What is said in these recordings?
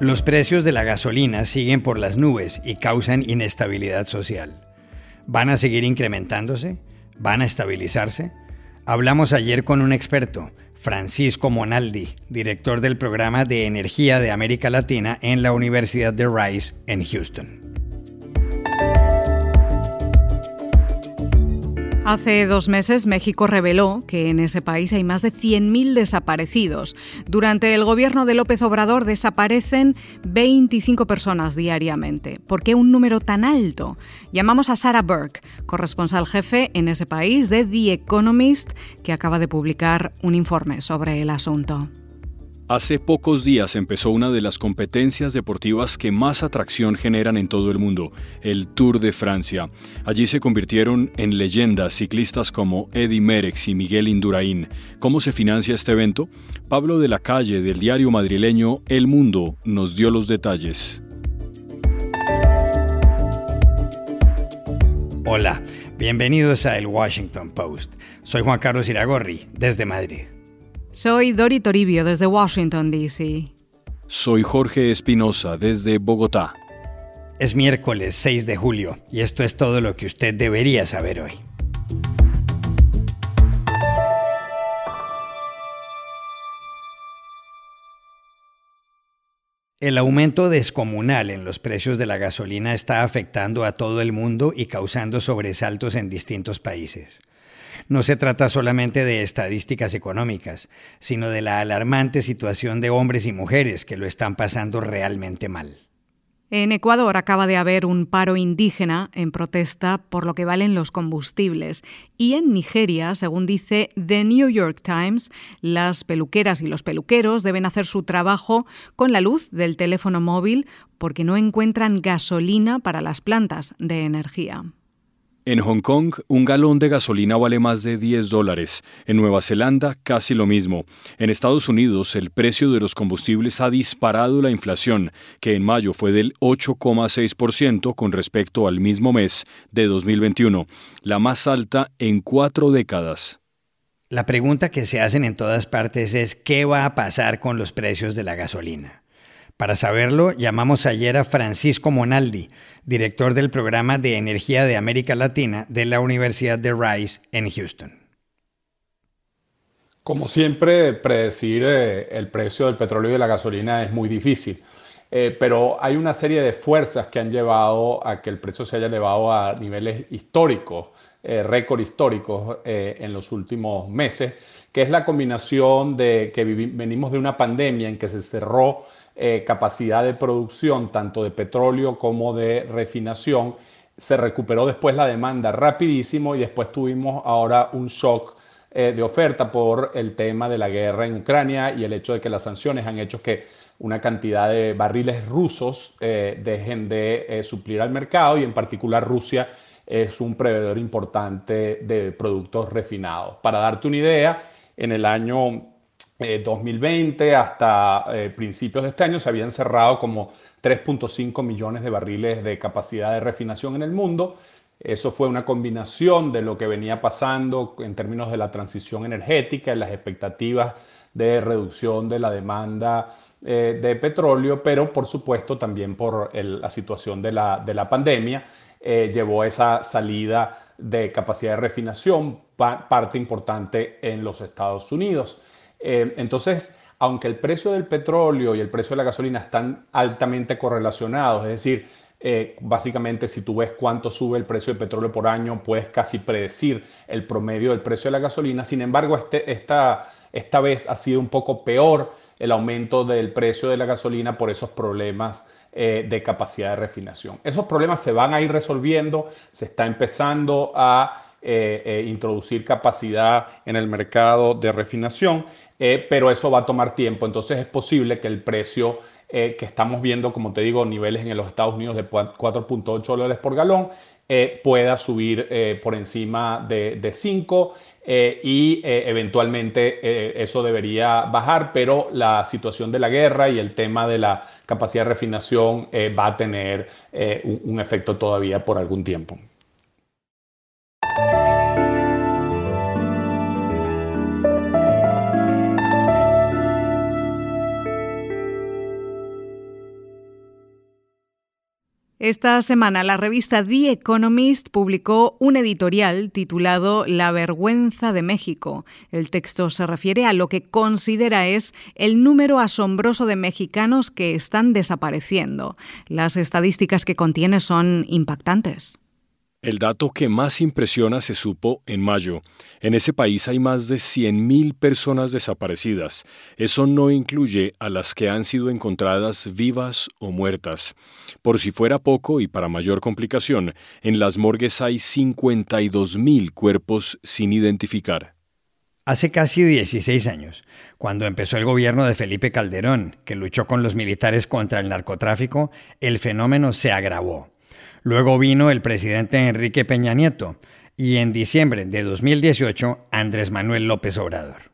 Los precios de la gasolina siguen por las nubes y causan inestabilidad social. ¿Van a seguir incrementándose? ¿Van a estabilizarse? Hablamos ayer con un experto, Francisco Monaldi, director del programa de energía de América Latina en la Universidad de Rice en Houston. Hace dos meses México reveló que en ese país hay más de 100.000 desaparecidos. Durante el gobierno de López Obrador desaparecen 25 personas diariamente. ¿Por qué un número tan alto? Llamamos a Sarah Burke, corresponsal jefe en ese país de The Economist, que acaba de publicar un informe sobre el asunto. Hace pocos días empezó una de las competencias deportivas que más atracción generan en todo el mundo, el Tour de Francia. Allí se convirtieron en leyendas ciclistas como Eddie Merex y Miguel Indurain. ¿Cómo se financia este evento? Pablo de la Calle del diario madrileño El Mundo nos dio los detalles. Hola, bienvenidos a El Washington Post. Soy Juan Carlos Iragorri, desde Madrid. Soy Dori Toribio desde Washington, D.C. Soy Jorge Espinosa desde Bogotá. Es miércoles 6 de julio y esto es todo lo que usted debería saber hoy. El aumento descomunal en los precios de la gasolina está afectando a todo el mundo y causando sobresaltos en distintos países. No se trata solamente de estadísticas económicas, sino de la alarmante situación de hombres y mujeres que lo están pasando realmente mal. En Ecuador acaba de haber un paro indígena en protesta por lo que valen los combustibles. Y en Nigeria, según dice The New York Times, las peluqueras y los peluqueros deben hacer su trabajo con la luz del teléfono móvil porque no encuentran gasolina para las plantas de energía. En Hong Kong, un galón de gasolina vale más de 10 dólares. En Nueva Zelanda, casi lo mismo. En Estados Unidos, el precio de los combustibles ha disparado la inflación, que en mayo fue del 8,6% con respecto al mismo mes de 2021, la más alta en cuatro décadas. La pregunta que se hacen en todas partes es ¿qué va a pasar con los precios de la gasolina? Para saberlo, llamamos ayer a Francisco Monaldi, director del programa de Energía de América Latina de la Universidad de Rice en Houston. Como siempre, predecir eh, el precio del petróleo y de la gasolina es muy difícil, eh, pero hay una serie de fuerzas que han llevado a que el precio se haya elevado a niveles históricos, eh, récord históricos en los últimos meses, que es la combinación de que venimos de una pandemia en que se cerró eh, capacidad de producción tanto de petróleo como de refinación. Se recuperó después la demanda rapidísimo y después tuvimos ahora un shock eh, de oferta por el tema de la guerra en Ucrania y el hecho de que las sanciones han hecho que una cantidad de barriles rusos eh, dejen de suplir al mercado y en particular Rusia es un proveedor importante de productos refinados. Para darte una idea, en el año 2020 eh, hasta eh, principios de este año se habían cerrado como 3.5 millones de barriles de capacidad de refinación en el mundo. Eso fue una combinación de lo que venía pasando en términos de la transición energética y las expectativas de reducción de la demanda eh, de petróleo, pero por supuesto también por la situación de la, de la pandemia llevó a esa salida de capacidad de refinación, parte importante en los Estados Unidos. Eh, entonces, aunque el precio del petróleo y el precio de la gasolina están altamente correlacionados, es decir, eh, básicamente si tú ves cuánto sube el precio del petróleo por año, puedes casi predecir el promedio del precio de la gasolina. Sin embargo, este, esta, esta vez ha sido un poco peor el aumento del precio de la gasolina por esos problemas eh, de capacidad de refinación. Esos problemas se van a ir resolviendo, se está empezando a introducir capacidad en el mercado de refinación eh, pero eso va a tomar tiempo. Entonces es posible que el precio eh, que estamos viendo, como te digo, niveles en los Estados Unidos de 4.8 dólares por galón, eh, pueda subir por encima de, de 5 y eventualmente eso debería bajar, pero la situación de la guerra y el tema de la capacidad de refinación va a tener un efecto todavía por algún tiempo. Esta semana la revista The Economist publicó un editorial titulado La vergüenza de México. El texto se refiere a lo que considera es el número asombroso de mexicanos que están desapareciendo. Las estadísticas que contiene son impactantes. El dato que más impresiona se supo en mayo. En ese país hay más de 100.000 personas desaparecidas. Eso no incluye a las que han sido encontradas vivas o muertas. Por si fuera poco y para mayor complicación, en las morgues hay 52.000 cuerpos sin identificar. Hace casi 16 años, cuando empezó el gobierno de Felipe Calderón, que luchó con los militares contra el narcotráfico, el fenómeno se agravó. Luego vino el presidente Enrique Peña Nieto y en diciembre de 2018 Andrés Manuel López Obrador.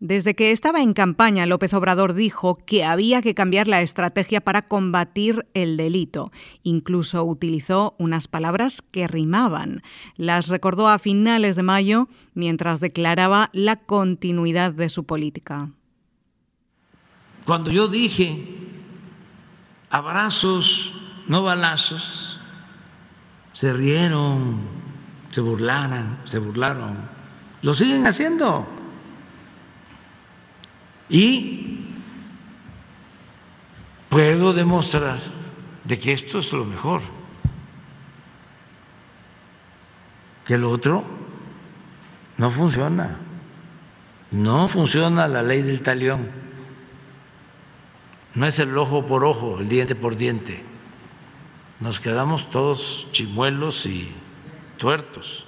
Desde que estaba en campaña, López Obrador dijo que había que cambiar la estrategia para combatir el delito. Incluso utilizó unas palabras que rimaban. Las recordó a finales de mayo mientras declaraba la continuidad de su política. Cuando yo dije abrazos, no balazos, se rieron, se burlaron, se burlaron. Lo siguen haciendo. Y puedo demostrar de que esto es lo mejor. Que lo otro no funciona. No funciona la ley del talión. No es el ojo por ojo, el diente por diente nos quedamos todos chimuelos y tuertos.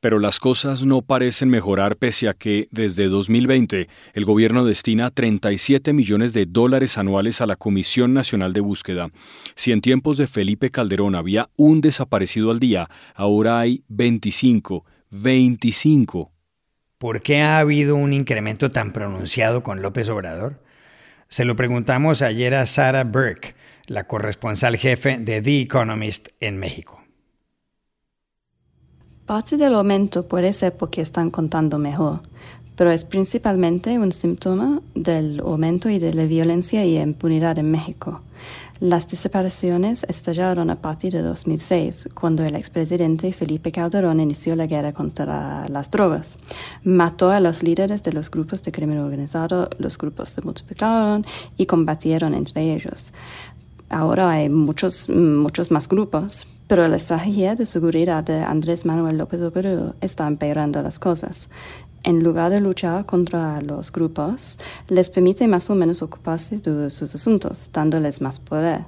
Pero las cosas no parecen mejorar pese a que desde 2020 el gobierno destina 37 millones de dólares anuales a la Comisión Nacional de Búsqueda. Si en tiempos de Felipe Calderón había un desaparecido al día, ahora hay 25. 25. ¿Por qué ha habido un incremento tan pronunciado con López Obrador? Se lo preguntamos ayer a Sarah Burke, la corresponsal jefe de The Economist en México. Parte del aumento puede ser porque están contando mejor, pero es principalmente un síntoma del aumento y de la violencia y impunidad en México. Las desapariciones estallaron a partir de 2006, cuando el expresidente Felipe Calderón inició la guerra contra las drogas. Mató a los líderes de los grupos de crimen organizado, los grupos se multiplicaron y combatieron entre ellos. Ahora hay muchos, muchos más grupos, pero la estrategia de seguridad de Andrés Manuel López Obrador está empeorando las cosas. En lugar de luchar contra los grupos, les permite más o menos ocuparse de sus asuntos, dándoles más poder.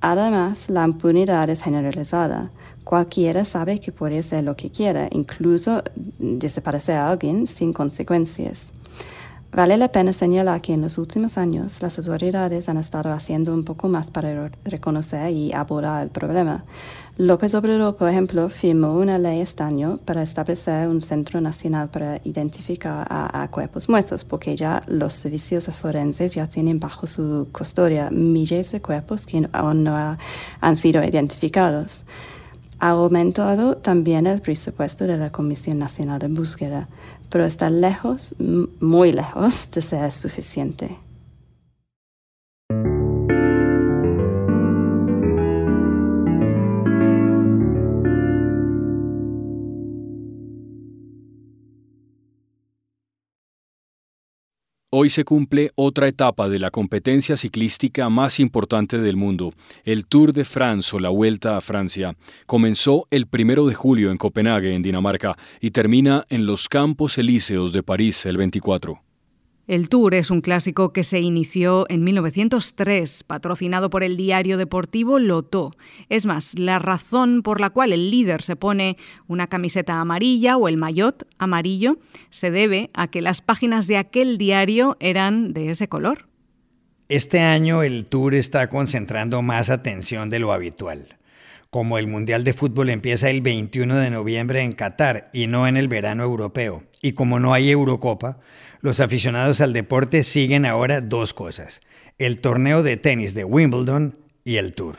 Además, la impunidad es generalizada. Cualquiera sabe que puede hacer lo que quiera, incluso desaparecer a alguien sin consecuencias. Vale la pena señalar que en los últimos años las autoridades han estado haciendo un poco más para reconocer y abordar el problema. López Obrador, por ejemplo, firmó una ley este año para establecer un centro nacional para identificar a, cuerpos muertos, porque ya los servicios forenses ya tienen bajo su custodia miles de cuerpos que aún no han sido identificados. Ha aumentado también el presupuesto de la Comisión Nacional de Búsqueda, pero está lejos, muy lejos de ser suficiente. Hoy se cumple otra etapa de la competencia ciclística más importante del mundo, el Tour de France o la Vuelta a Francia. Comenzó el primero de julio en Copenhague, en Dinamarca, y termina en los Campos Elíseos de París el 24. El Tour es un clásico que se inició en 1903, patrocinado por el diario deportivo Lotto. Es más, la razón por la cual el líder se pone una camiseta amarilla o el maillot amarillo se debe a que las páginas de aquel diario eran de ese color. Este año el Tour está concentrando más atención de lo habitual. Como el Mundial de Fútbol empieza el 21 de noviembre en Qatar y no en el verano europeo, y como no hay Eurocopa, los aficionados al deporte siguen ahora dos cosas, el torneo de tenis de Wimbledon y el Tour.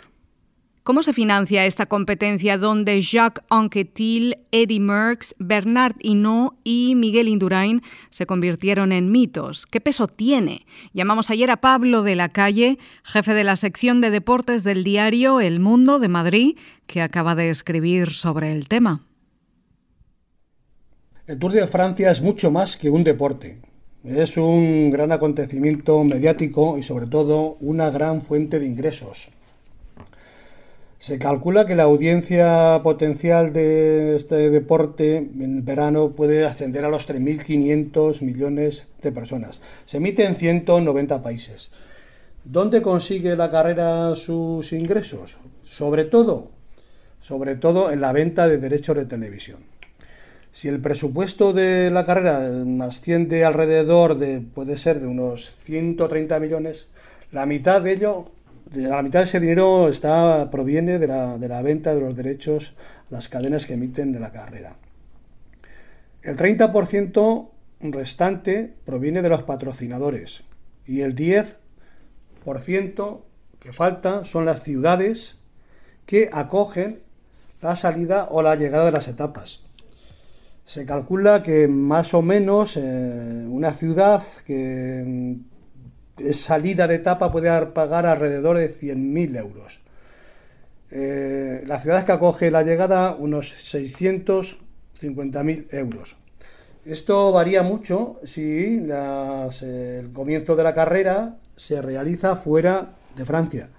¿Cómo se financia esta competencia donde Jacques Anquetil, Eddie Merckx, Bernard Hinault y Miguel Indurain se convirtieron en mitos? ¿Qué peso tiene? Llamamos ayer a Pablo de la Calle, jefe de la sección de deportes del diario El Mundo de Madrid, que acaba de escribir sobre el tema. El Tour de Francia es mucho más que un deporte. Es un gran acontecimiento mediático y sobre todo una gran fuente de ingresos. Se calcula que la audiencia potencial de este deporte en verano puede ascender a los 3.500 millones de personas. Se emite en 190 países. ¿Dónde consigue la carrera sus ingresos? Sobre todo, sobre todo en la venta de derechos de televisión. Si el presupuesto de la carrera asciende alrededor de, puede ser de unos 130 millones, la mitad de ello la mitad de ese dinero proviene de la, de la venta de los derechos las cadenas que emiten de la carrera. El 30% restante proviene de los patrocinadores y el 10% que falta son las ciudades que acogen la salida o la llegada de las etapas. Se calcula que más o menos eh, una ciudad que salida de etapa puede pagar alrededor de 100.000 euros. Eh, las ciudades que acoge la llegada, unos 650.000 euros. Esto varía mucho si el comienzo de la carrera se realiza fuera de Francia.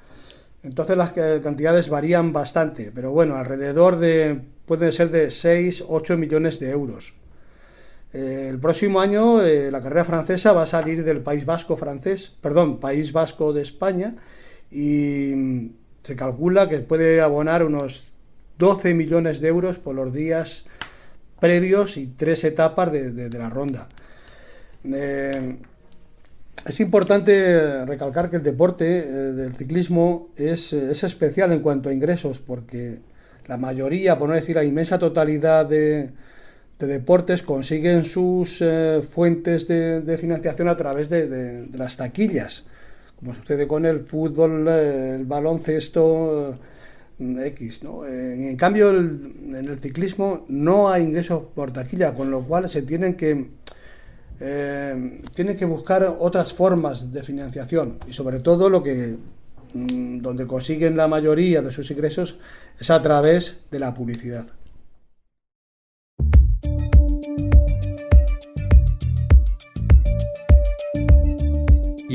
Entonces las cantidades varían bastante, pero bueno, alrededor de, pueden ser de 6-8 millones de euros. Eh, el próximo año eh, la carrera francesa va a salir del País Vasco francés, perdón, País Vasco de España y mm, se calcula que puede abonar unos 12 millones de euros por los días previos y tres etapas de, la ronda. Eh, es importante recalcar que el deporte del ciclismo es, especial en cuanto a ingresos, porque la mayoría, por no decir la inmensa totalidad de, de deportes consiguen sus eh, fuentes de, financiación a través de, las taquillas, como sucede con el fútbol, eh, el baloncesto eh, X. ¿no? En, cambio, en el ciclismo no hay ingresos por taquilla, con lo cual se tienen que, tienen que buscar otras formas de financiación y sobre todo lo que mm, donde consiguen la mayoría de sus ingresos es a través de la publicidad.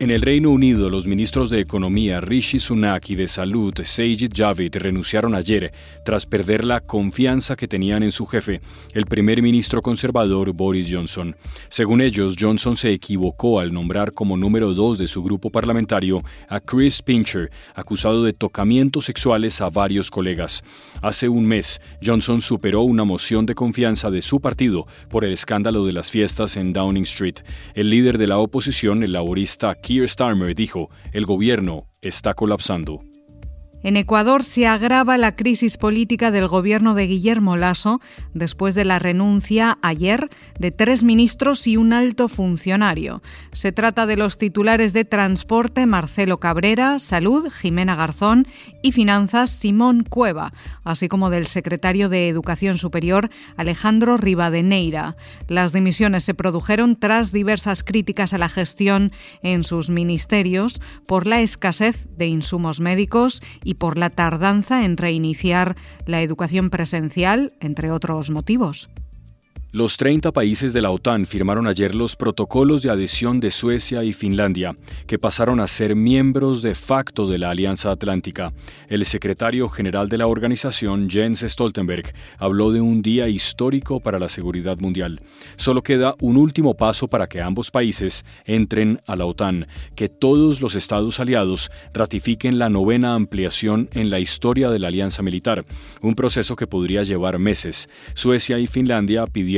En el Reino Unido, los ministros de Economía Rishi Sunak y de Salud Sajid Javid renunciaron ayer tras perder la confianza que tenían en su jefe, el primer ministro conservador Boris Johnson. Según ellos, Johnson se equivocó al nombrar como número dos de su grupo parlamentario a Chris Pincher, acusado de tocamientos sexuales a varios colegas. Hace un mes, Johnson superó una moción de confianza de su partido por el escándalo de las fiestas en Downing Street. El líder de la oposición, el laborista Keir Starmer dijo, el gobierno está colapsando. En Ecuador se agrava la crisis política del gobierno de Guillermo Lasso después de la renuncia ayer de tres ministros y un alto funcionario. Se trata de los titulares de Transporte Marcelo Cabrera, Salud Jimena Garzón y Finanzas Simón Cueva, así como del secretario de Educación Superior Alejandro Rivadeneira. Las dimisiones se produjeron tras diversas críticas a la gestión en sus ministerios por la escasez de insumos médicos y por la tardanza en reiniciar la educación presencial, entre otros motivos. Los 30 países de la OTAN firmaron ayer los protocolos de adhesión de Suecia y Finlandia, que pasaron a ser miembros de facto de la Alianza Atlántica. El secretario general de la organización, Jens Stoltenberg, habló de un día histórico para la seguridad mundial. Solo queda un último paso para que ambos países entren a la OTAN, que todos los estados aliados ratifiquen la novena ampliación en la historia de la alianza militar, un proceso que podría llevar meses. Suecia y Finlandia pidieron